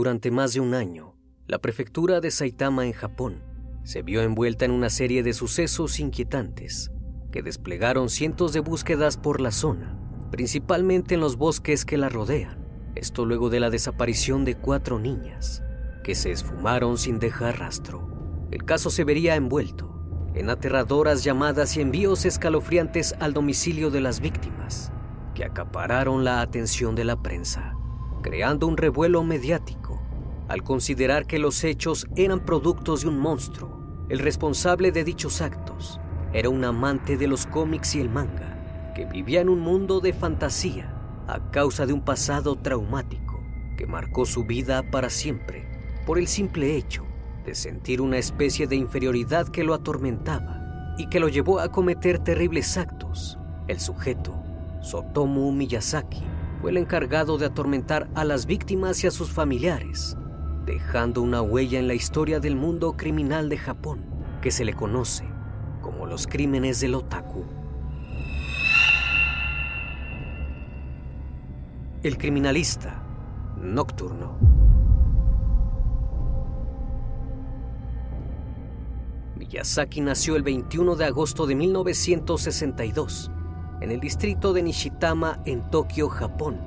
Durante más de un año, la prefectura de Saitama en Japón se vio envuelta en una serie de sucesos inquietantes que desplegaron cientos de búsquedas por la zona, principalmente en los bosques que la rodean. Esto luego de la desaparición de cuatro niñas, que se esfumaron sin dejar rastro. El caso se vería envuelto en aterradoras llamadas y envíos escalofriantes al domicilio de las víctimas, que acapararon la atención de la prensa, creando un revuelo mediático al considerar que los hechos eran productos de un monstruo. El responsable de dichos actos era un amante de los cómics y el manga, que vivía en un mundo de fantasía a causa de un pasado traumático que marcó su vida para siempre por el simple hecho de sentir una especie de inferioridad que lo atormentaba y que lo llevó a cometer terribles actos. El sujeto, Sotomu Miyazaki, fue el encargado de atormentar a las víctimas y a sus familiares dejando una huella en la historia del mundo criminal de Japón, que se le conoce como los crímenes del otaku. El criminalista nocturno. Miyazaki nació el 21 de agosto de 1962 en el distrito de Nishitama en Tokio, Japón.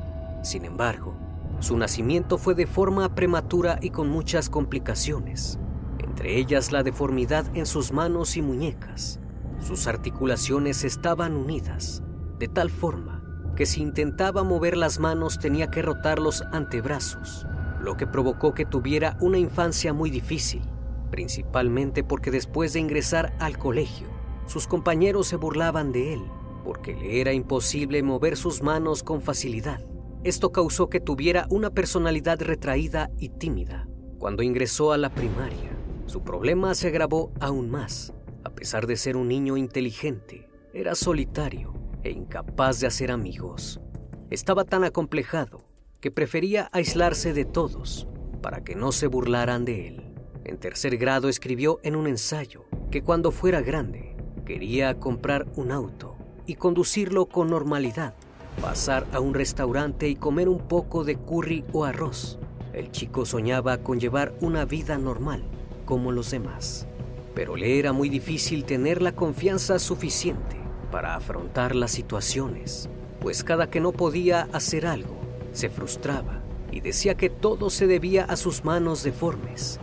Sin embargo, su nacimiento fue de forma prematura y con muchas complicaciones, entre ellas la deformidad en sus manos y muñecas. Sus articulaciones estaban unidas, de tal forma que si intentaba mover las manos tenía que rotar los antebrazos, lo que provocó que tuviera una infancia muy difícil, principalmente porque después de ingresar al colegio, sus compañeros se burlaban de él, porque le era imposible mover sus manos con facilidad. Esto causó que tuviera una personalidad retraída y tímida. Cuando ingresó a la primaria, su problema se agravó aún más. A pesar de ser un niño inteligente, era solitario e incapaz de hacer amigos. estaba tan acomplejado que prefería aislarse de todos para que no se burlaran de él. En tercer grado escribió en un ensayo que cuando fuera grande quería comprar un auto y conducirlo con normalidad, pasar a un restaurante y comer un poco de curry o arroz. El chico soñaba con llevar una vida normal como los demás, pero le era muy difícil tener la confianza suficiente para afrontar las situaciones, pues cada que no podía hacer algo, se frustraba y decía que todo se debía a sus manos deformes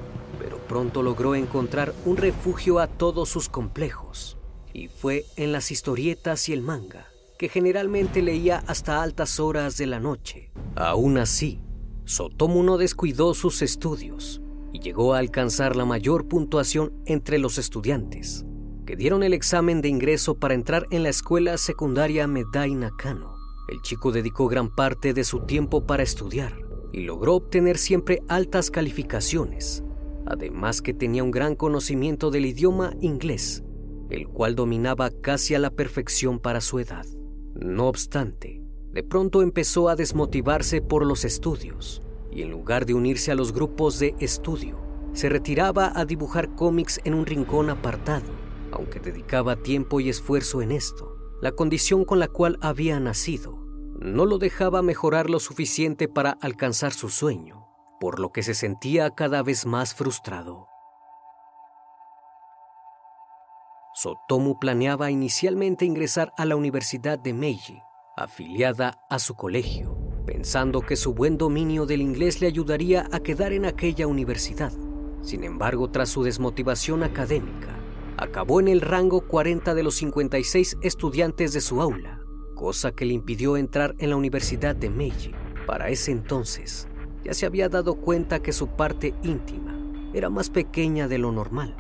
pronto logró encontrar un refugio a todos sus complejos, y fue en las historietas y el manga, que generalmente leía hasta altas horas de la noche. Aún así, Sotomu no descuidó sus estudios y llegó a alcanzar la mayor puntuación entre los estudiantes, que dieron el examen de ingreso para entrar en la escuela secundaria Medai Nakano. El chico dedicó gran parte de su tiempo para estudiar y logró obtener siempre altas calificaciones, además que tenía un gran conocimiento del idioma inglés, el cual dominaba casi a la perfección para su edad. No obstante, de pronto empezó a desmotivarse por los estudios y en lugar de unirse a los grupos de estudio, se retiraba a dibujar cómics en un rincón apartado, aunque dedicaba tiempo y esfuerzo en esto. La condición con la cual había nacido no lo dejaba mejorar lo suficiente para alcanzar su sueño por lo que se sentía cada vez más frustrado. Sotomu planeaba inicialmente ingresar a la Universidad de Meiji, afiliada a su colegio, pensando que su buen dominio del inglés le ayudaría a quedar en aquella universidad. Sin embargo, tras su desmotivación académica, acabó en el rango 40 de los 56 estudiantes de su aula, cosa que le impidió entrar en la Universidad de Meiji. Para ese entonces, ya se había dado cuenta que su parte íntima era más pequeña de lo normal,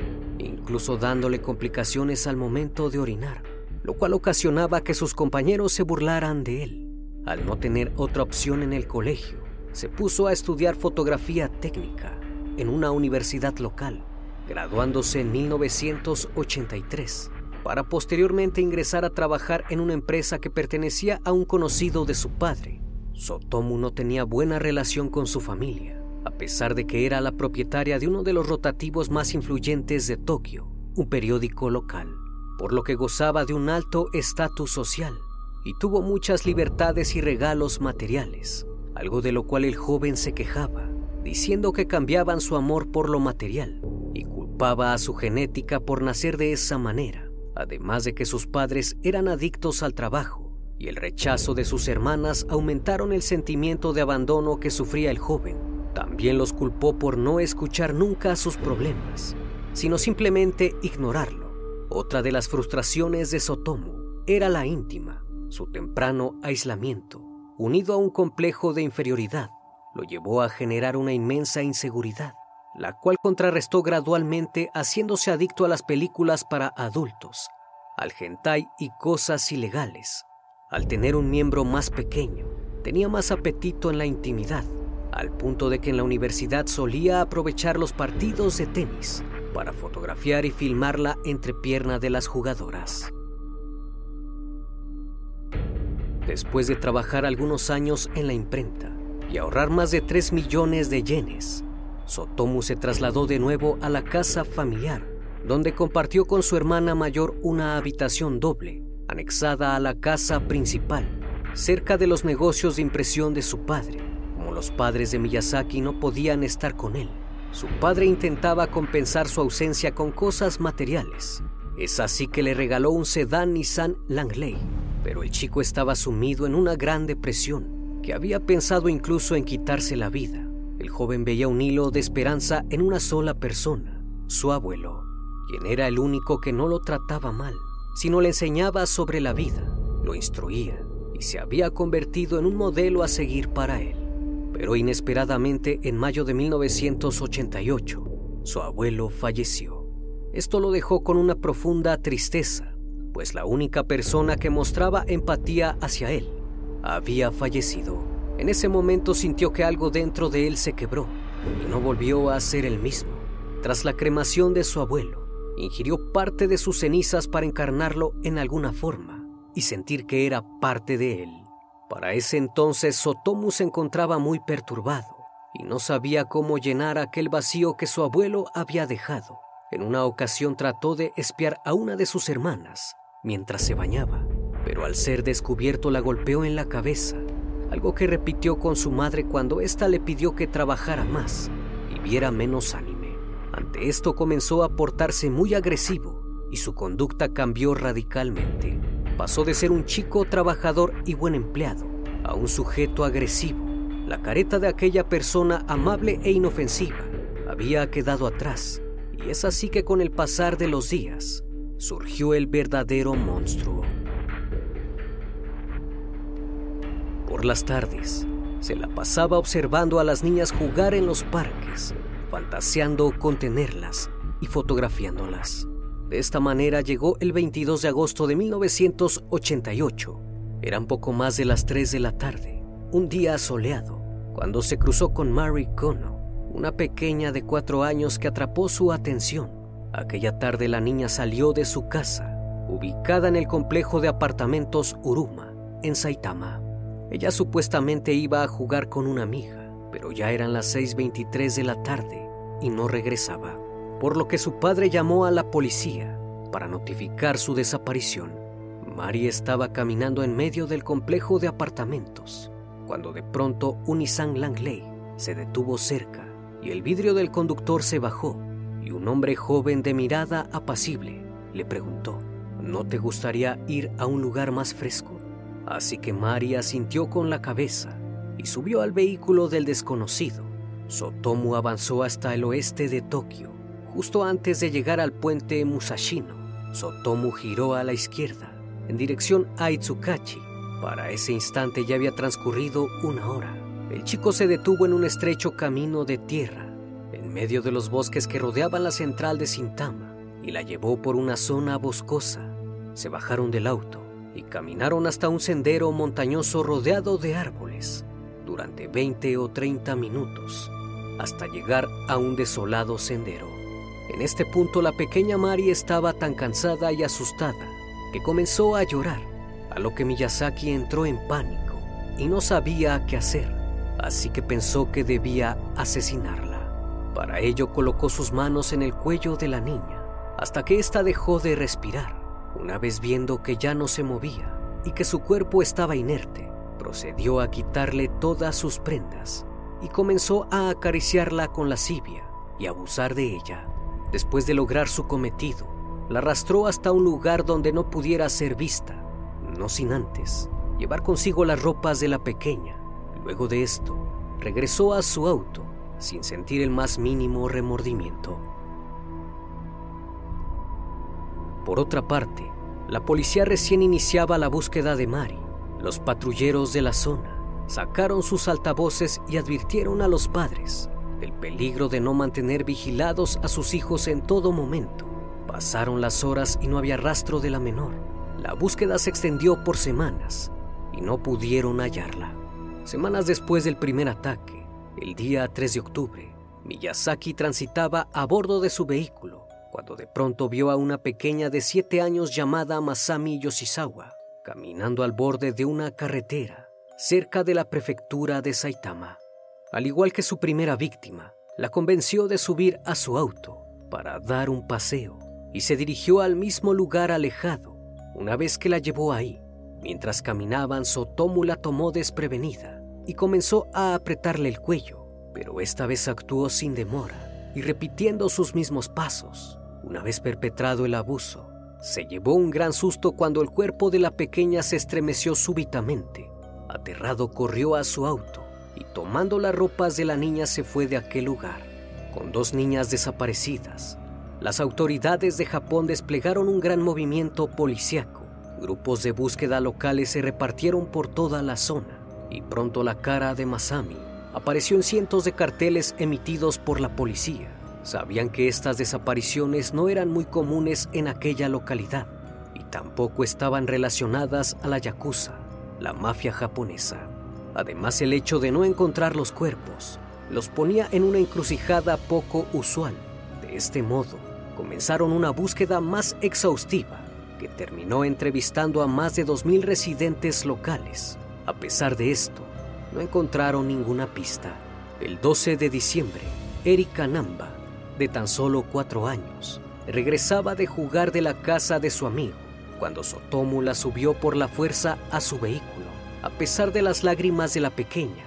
incluso dándole complicaciones al momento de orinar, lo cual ocasionaba que sus compañeros se burlaran de él. Al no tener otra opción en el colegio, se puso a estudiar fotografía técnica en una universidad local, graduándose en 1983, para posteriormente ingresar a trabajar en una empresa que pertenecía a un conocido de su padre, Sotomu no tenía buena relación con su familia, a pesar de que era la propietaria de uno de los rotativos más influyentes de Tokio, un periódico local, por lo que gozaba de un alto estatus social y tuvo muchas libertades y regalos materiales, algo de lo cual el joven se quejaba, diciendo que cambiaban su amor por lo material y culpaba a su genética por nacer de esa manera, además de que sus padres eran adictos al trabajo y el rechazo de sus hermanas aumentaron el sentimiento de abandono que sufría el joven. También los culpó por no escuchar nunca sus problemas, sino simplemente ignorarlo. Otra de las frustraciones de Sotomu era la íntima, su temprano aislamiento, unido a un complejo de inferioridad, lo llevó a generar una inmensa inseguridad, la cual contrarrestó gradualmente haciéndose adicto a las películas para adultos, al hentai y cosas ilegales, al tener un miembro más pequeño, tenía más apetito en la intimidad, al punto de que en la universidad solía aprovechar los partidos de tenis para fotografiar y filmar la entrepierna de las jugadoras. Después de trabajar algunos años en la imprenta y ahorrar más de 3 millones de yenes, Sotomu se trasladó de nuevo a la casa familiar, donde compartió con su hermana mayor una habitación doble anexada a la casa principal, cerca de los negocios de impresión de su padre. Como los padres de Miyazaki no podían estar con él, su padre intentaba compensar su ausencia con cosas materiales. Es así que le regaló un sedán Nissan Langley, pero el chico estaba sumido en una gran depresión, que había pensado incluso en quitarse la vida. El joven veía un hilo de esperanza en una sola persona, su abuelo, quien era el único que no lo trataba mal sino le enseñaba sobre la vida, lo instruía y se había convertido en un modelo a seguir para él. Pero inesperadamente, en mayo de 1988, su abuelo falleció. Esto lo dejó con una profunda tristeza, pues la única persona que mostraba empatía hacia él había fallecido. En ese momento sintió que algo dentro de él se quebró y no volvió a ser el mismo. Tras la cremación de su abuelo, ingirió parte de sus cenizas para encarnarlo en alguna forma y sentir que era parte de él. Para ese entonces Sotomu se encontraba muy perturbado y no sabía cómo llenar aquel vacío que su abuelo había dejado. En una ocasión trató de espiar a una de sus hermanas mientras se bañaba, pero al ser descubierto la golpeó en la cabeza, algo que repitió con su madre cuando ésta le pidió que trabajara más y viera menos anime. Ante esto comenzó a portarse muy agresivo y su conducta cambió radicalmente. Pasó de ser un chico trabajador y buen empleado a un sujeto agresivo. La careta de aquella persona amable e inofensiva había quedado atrás y es así que con el pasar de los días surgió el verdadero monstruo. Por las tardes, se la pasaba observando a las niñas jugar en los parques, fantaseando con tenerlas y fotografiándolas. De esta manera llegó el 22 de agosto de 1988. Eran poco más de las 3 de la tarde, un día soleado, cuando se cruzó con Mary Kono, una pequeña de cuatro años que atrapó su atención. Aquella tarde la niña salió de su casa, ubicada en el complejo de apartamentos Uruma, en Saitama. Ella supuestamente iba a jugar con una amiga, pero ya eran las 6.23 de la tarde y no regresaba, por lo que su padre llamó a la policía para notificar su desaparición. Mari estaba caminando en medio del complejo de apartamentos, cuando de pronto un Nissan Langley se detuvo cerca y el vidrio del conductor se bajó y un hombre joven de mirada apacible le preguntó, ¿no te gustaría ir a un lugar más fresco? Así que María sintió con la cabeza y subió al vehículo del desconocido. Sotomu avanzó hasta el oeste de Tokio. Justo antes de llegar al puente Musashino, Sotomu giró a la izquierda, en dirección a Itsukachi. Para ese instante ya había transcurrido una hora. El chico se detuvo en un estrecho camino de tierra, en medio de los bosques que rodeaban la central de Sintama, y la llevó por una zona boscosa. Se bajaron del auto y caminaron hasta un sendero montañoso rodeado de árboles durante 20 o 30 minutos hasta llegar a un desolado sendero. En este punto la pequeña Mari estaba tan cansada y asustada que comenzó a llorar, a lo que Miyazaki entró en pánico y no sabía qué hacer, así que pensó que debía asesinarla. Para ello colocó sus manos en el cuello de la niña hasta que ésta dejó de respirar una vez viendo que ya no se movía y que su cuerpo estaba inerte, procedió a quitarle todas sus prendas y comenzó a acariciarla con lascivia y abusar de ella. Después de lograr su cometido, la arrastró hasta un lugar donde no pudiera ser vista, no sin antes llevar consigo las ropas de la pequeña. Luego de esto, regresó a su auto sin sentir el más mínimo remordimiento. Por otra parte, la policía recién iniciaba la búsqueda de Mari. Los patrulleros de la zona sacaron sus altavoces y advirtieron a los padres del peligro de no mantener vigilados a sus hijos en todo momento. Pasaron las horas y no había rastro de la menor. La búsqueda se extendió por semanas y no pudieron hallarla. Semanas después del primer ataque, el día 3 de octubre, Miyazaki transitaba a bordo de su vehículo cuando de pronto vio a una pequeña de siete años llamada Masami Yoshizawa caminando al borde de una carretera cerca de la prefectura de Saitama. Al igual que su primera víctima, la convenció de subir a su auto para dar un paseo y se dirigió al mismo lugar alejado. Una vez que la llevó ahí, mientras caminaban, Sotomu la tomó desprevenida y comenzó a apretarle el cuello, pero esta vez actuó sin demora y repitiendo sus mismos pasos. Una vez perpetrado el abuso, se llevó un gran susto cuando el cuerpo de la pequeña se estremeció súbitamente. Aterrado corrió a su auto y tomando las ropas de la niña se fue de aquel lugar. Con dos niñas desaparecidas, las autoridades de Japón desplegaron un gran movimiento policiaco. Grupos de búsqueda locales se repartieron por toda la zona y pronto la cara de Masami apareció en cientos de carteles emitidos por la policía. Sabían que estas desapariciones no eran muy comunes en aquella localidad y tampoco estaban relacionadas a la Yakuza, la mafia japonesa. Además, el hecho de no encontrar los cuerpos los ponía en una encrucijada poco usual. De este modo, comenzaron una búsqueda más exhaustiva que terminó entrevistando a más de 2.000 residentes locales, A pesar de esto, no encontraron ninguna pista. El 12 de diciembre, Erika Namba, de tan solo cuatro años, regresaba de jugar de la casa de su amigo cuando Sotomo la subió por la fuerza a su vehículo. A pesar de las lágrimas de la pequeña,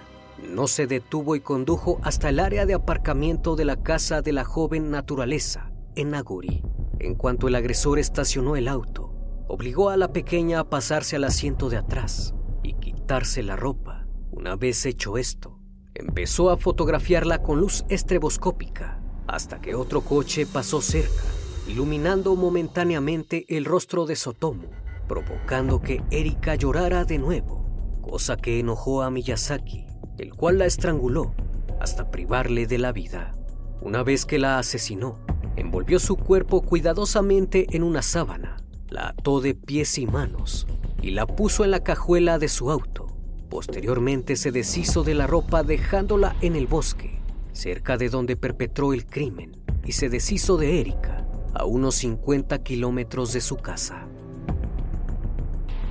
no se detuvo y condujo hasta el área de aparcamiento de la casa de la joven naturaleza, en Naguri. En cuanto el agresor estacionó el auto, obligó a la pequeña a pasarse al asiento de atrás y quitarse la ropa. Una vez hecho esto, empezó a fotografiarla con luz estreboscópica hasta que otro coche pasó cerca iluminando momentáneamente el rostro de Sotomo, provocando que Erika llorara de nuevo, cosa que enojó a Miyazaki, el cual la estranguló hasta privarle de la vida. Una vez que la asesinó, envolvió su cuerpo cuidadosamente en una sábana, la ató de pies y manos y la puso en la cajuela de su auto. Posteriormente se deshizo de la ropa dejándola en el bosque, cerca de donde perpetró el crimen, y se deshizo de Erika, a unos 50 kilómetros de su casa.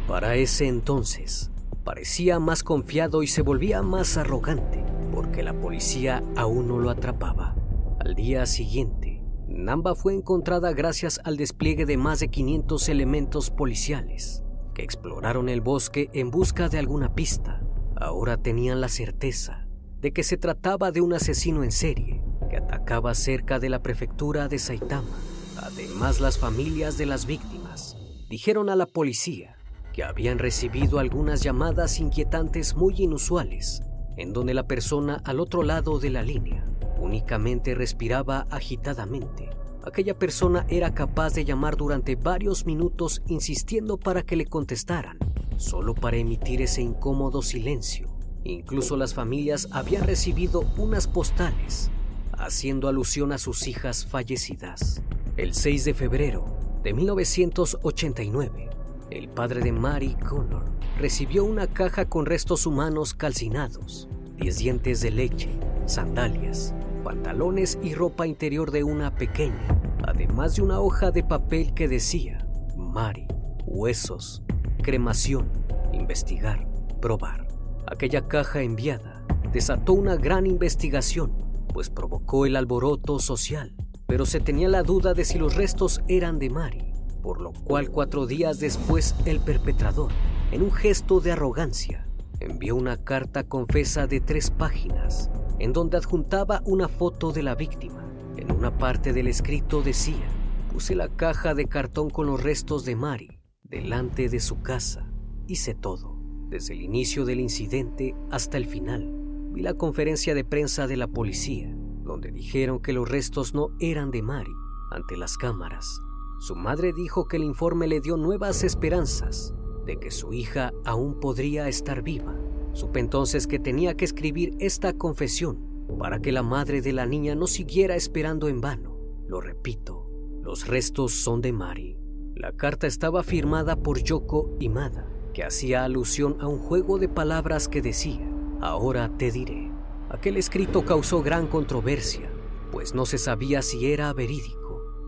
Para ese entonces, parecía más confiado y se volvía más arrogante porque la policía aún no lo atrapaba. Al día siguiente, Namba fue encontrada gracias al despliegue de más de 500 elementos policiales que exploraron el bosque en busca de alguna pista. Ahora tenían la certeza de que se trataba de un asesino en serie que atacaba cerca de la prefectura de Saitama Además, las familias de las víctimas dijeron a la policía que habían recibido algunas llamadas inquietantes muy inusuales, en donde la persona al otro lado de la línea únicamente respiraba agitadamente. Aquella persona era capaz de llamar durante varios minutos insistiendo para que le contestaran, solo para emitir ese incómodo silencio. Incluso las familias habían recibido unas postales haciendo alusión a sus hijas fallecidas. El 6 de febrero de 1989, el padre de Mary Connor recibió una caja con restos humanos calcinados, 10 dientes de leche, sandalias, pantalones y ropa interior de una pequeña, además de una hoja de papel que decía, Mary, huesos, cremación, investigar, probar. Aquella caja enviada desató una gran investigación, pues provocó el alboroto social pero se tenía la duda de si los restos eran de Mari, por lo cual cuatro días después el perpetrador, en un gesto de arrogancia, envió una carta confesa de tres páginas, en donde adjuntaba una foto de la víctima. En una parte del escrito decía, puse la caja de cartón con los restos de Mari delante de su casa. Hice todo, desde el inicio del incidente hasta el final. Vi la conferencia de prensa de la policía donde dijeron que los restos no eran de Mari ante las cámaras. Su madre dijo que el informe le dio nuevas esperanzas de que su hija aún podría estar viva. Supe entonces que tenía que escribir esta confesión para que la madre de la niña no siguiera esperando en vano. Lo repito, los restos son de Mari. La carta estaba firmada por Yoko Imada, que hacía alusión a un juego de palabras que decía, ahora te diré. Aquel escrito causó gran controversia, pues no se sabía si era verídico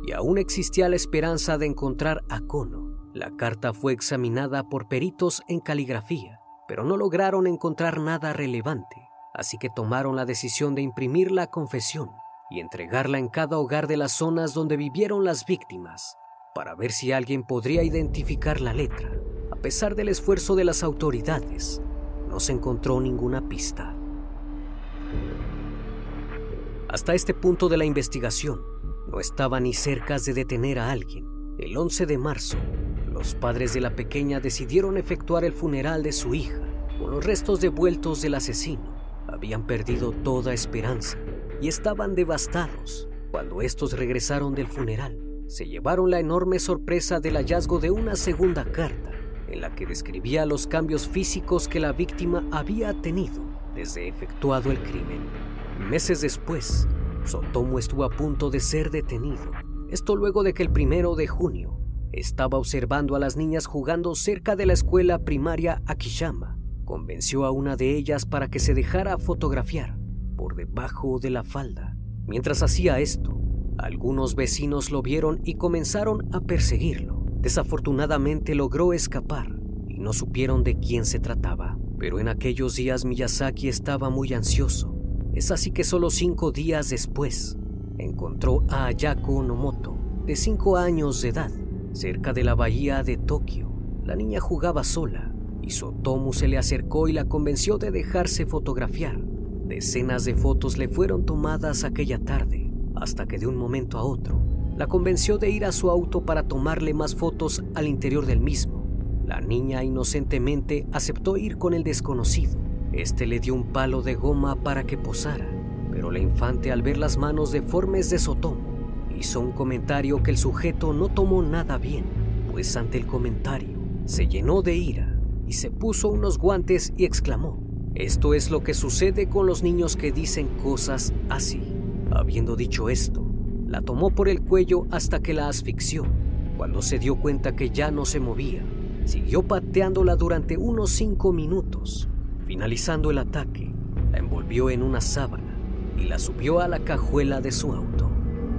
y aún existía la esperanza de encontrar a Kono. La carta fue examinada por peritos en caligrafía, pero no lograron encontrar nada relevante, así que tomaron la decisión de imprimir la confesión y entregarla en cada hogar de las zonas donde vivieron las víctimas, para ver si alguien podría identificar la letra. A pesar del esfuerzo de las autoridades, no se encontró ninguna pista. Hasta este punto de la investigación, no estaba ni cerca de detener a alguien. El 11 de marzo, los padres de la pequeña decidieron efectuar el funeral de su hija, con los restos devueltos del asesino. Habían perdido toda esperanza y estaban devastados. Cuando estos regresaron del funeral, se llevaron la enorme sorpresa del hallazgo de una segunda carta, en la que describía los cambios físicos que la víctima había tenido desde efectuado el crimen. Meses después, Sotomo estuvo a punto de ser detenido. Esto luego de que el primero de junio estaba observando a las niñas jugando cerca de la escuela primaria Akishama. Convenció a una de ellas para que se dejara fotografiar por debajo de la falda. Mientras hacía esto, algunos vecinos lo vieron y comenzaron a perseguirlo. Desafortunadamente logró escapar y no supieron de quién se trataba. Pero en aquellos días Miyazaki estaba muy ansioso. Es así que solo cinco días después encontró a Ayako Nomoto, de cinco años de edad, cerca de la bahía de Tokio. La niña jugaba sola y Sotomu se le acercó y la convenció de dejarse fotografiar. Decenas de fotos le fueron tomadas aquella tarde, hasta que de un momento a otro la convenció de ir a su auto para tomarle más fotos al interior del mismo. La niña inocentemente aceptó ir con el desconocido. Este le dio un palo de goma para que posara, pero la infante al ver las manos deformes de Sotomo hizo un comentario que el sujeto no tomó nada bien, pues ante el comentario se llenó de ira y se puso unos guantes y exclamó, esto es lo que sucede con los niños que dicen cosas así. Habiendo dicho esto, la tomó por el cuello hasta que la asfixió. Cuando se dio cuenta que ya no se movía, siguió pateándola durante unos cinco minutos. Finalizando el ataque, la envolvió en una sábana y la subió a la cajuela de su auto.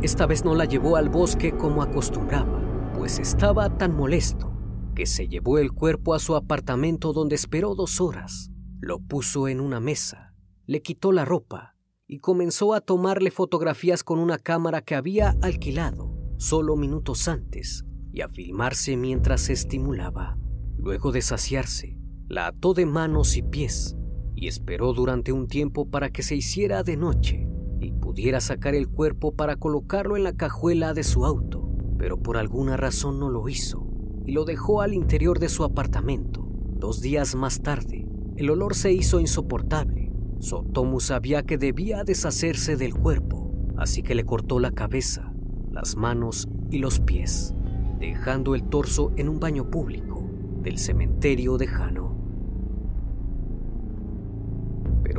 Esta vez no la llevó al bosque como acostumbraba, pues estaba tan molesto que se llevó el cuerpo a su apartamento donde esperó dos horas. Lo puso en una mesa, le quitó la ropa y comenzó a tomarle fotografías con una cámara que había alquilado solo minutos antes y a filmarse mientras se estimulaba. Luego de saciarse, la ató de manos y pies y esperó durante un tiempo para que se hiciera de noche y pudiera sacar el cuerpo para colocarlo en la cajuela de su auto, pero por alguna razón no lo hizo y lo dejó al interior de su apartamento. Dos días más tarde, el olor se hizo insoportable Sotomu sabía que debía deshacerse del cuerpo, así que le cortó la cabeza, las manos y los pies, dejando el torso en un baño público del cementerio de Jano.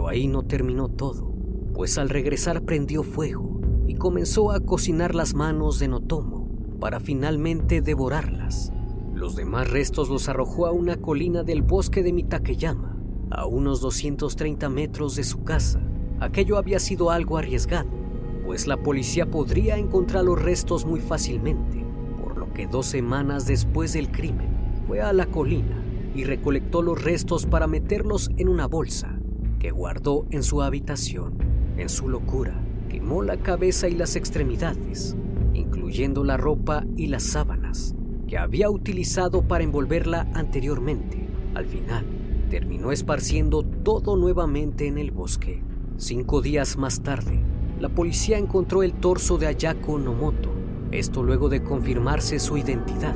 Ahí no terminó todo, pues al regresar prendió fuego y comenzó a cocinar las manos de Notomo para finalmente devorarlas. Los demás restos los arrojó a una colina del bosque de Mitakeyama a unos 230 metros de su casa. Aquello había sido algo arriesgado, pues la policía podría encontrar los restos muy fácilmente, por lo que dos semanas después del crimen fue a la colina y recolectó los restos para meterlos en una bolsa que guardó en su habitación. En su locura, quemó la cabeza y las extremidades, incluyendo la ropa y las sábanas que había utilizado para envolverla anteriormente. Al final, terminó esparciendo todo nuevamente en el bosque. Cinco días más tarde, la policía encontró el torso de Ayako Nomoto, esto luego de confirmarse su identidad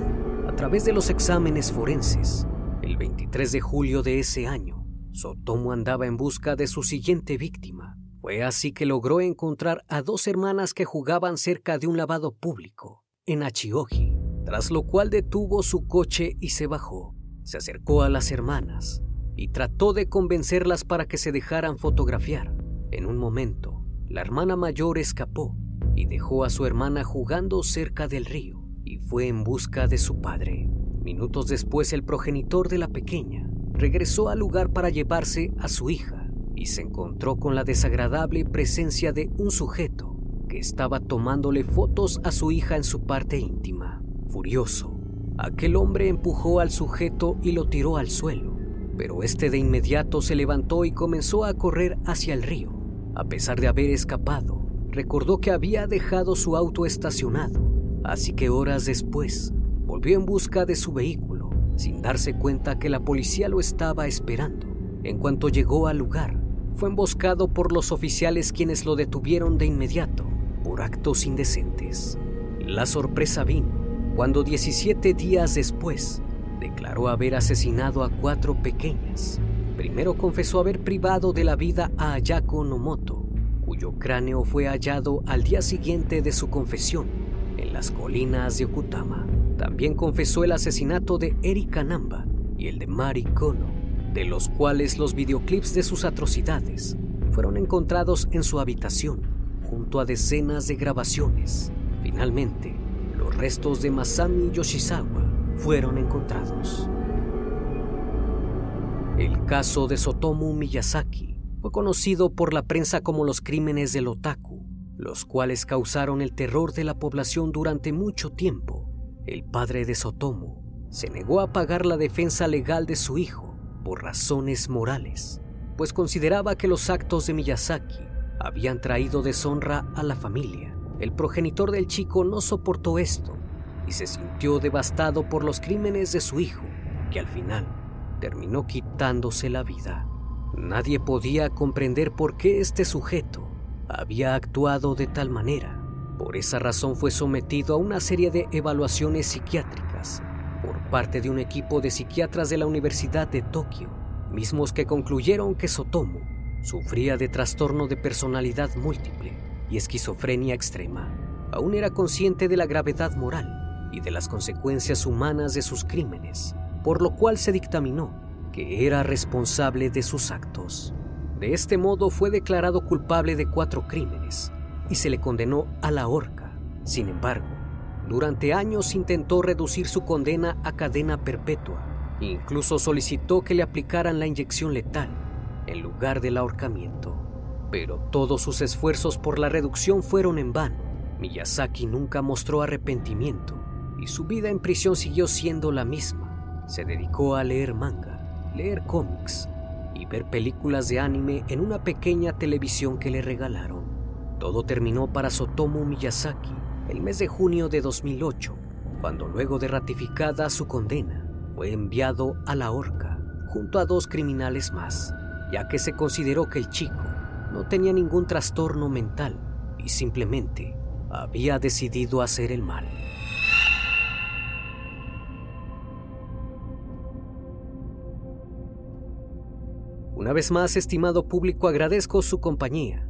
a través de los exámenes forenses. El 23 de julio de ese año, Sotomo andaba en busca de su siguiente víctima. Fue así que logró encontrar a dos hermanas que jugaban cerca de un lavado público, en Achioji, tras lo cual detuvo su coche y se bajó. Se acercó a las hermanas y trató de convencerlas para que se dejaran fotografiar. En un momento, la hermana mayor escapó y dejó a su hermana jugando cerca del río y fue en busca de su padre. Minutos después, el progenitor de la pequeña regresó al lugar para llevarse a su hija y se encontró con la desagradable presencia de un sujeto que estaba tomándole fotos a su hija en su parte íntima. Furioso, aquel hombre empujó al sujeto y lo tiró al suelo pero este de inmediato se levantó y comenzó a correr hacia el río. A pesar de haber escapado, recordó que había dejado su auto estacionado, así que horas después volvió en busca de su vehículo, sin darse cuenta que la policía lo estaba esperando. En cuanto llegó al lugar, fue emboscado por los oficiales quienes lo detuvieron de inmediato por actos indecentes. La sorpresa vino cuando 17 días después declaró haber asesinado a cuatro pequeñas. Primero confesó haber privado de la vida a Ayako Nomoto, cuyo cráneo fue hallado al día siguiente de su confesión en las colinas de Okutama. También confesó el asesinato de Erika Namba y el de Mari Kono, de los cuales los videoclips de sus atrocidades fueron encontrados en su habitación, junto a decenas de grabaciones. Finalmente, los restos de Masami Yoshizawa fueron encontrados. El caso de Sotomu Miyazaki fue conocido por la prensa como los crímenes del otaku, los cuales causaron el terror de la población durante mucho tiempo. El padre de Sotomu se negó a pagar la defensa legal de su hijo por razones morales, pues consideraba que los actos de Miyazaki habían traído deshonra a la familia. El progenitor del chico no soportó esto y se sintió devastado por los crímenes de su hijo, que al final terminó quitándose la vida. Nadie podía comprender por qué este sujeto había actuado de tal manera. Por esa razón fue sometido a una serie de evaluaciones psiquiátricas por parte de un equipo de psiquiatras de la Universidad de Tokio, mismos que concluyeron que Sotomo sufría de trastorno de personalidad múltiple y esquizofrenia extrema. Aún era consciente de la gravedad moral y de las consecuencias humanas de sus crímenes, por lo cual se dictaminó que era responsable de sus actos. De este modo fue declarado culpable de cuatro crímenes y se le condenó a la horca. Sin embargo, durante años intentó reducir su condena a cadena perpetua. Incluso solicitó que le aplicaran la inyección letal en lugar del ahorcamiento. Pero todos sus esfuerzos por la reducción fueron en vano. Miyazaki nunca mostró arrepentimiento y su vida en prisión siguió siendo la misma. Se dedicó a leer manga, leer cómics y ver películas de anime en una pequeña televisión que le regalaron. Todo terminó para Sotomo Miyazaki el mes de junio de 2008, cuando luego de ratificada su condena, fue enviado a la horca junto a dos criminales más, ya que se consideró que el chico no tenía ningún trastorno mental y simplemente había decidido hacer el mal. Una vez más, estimado público, agradezco su compañía.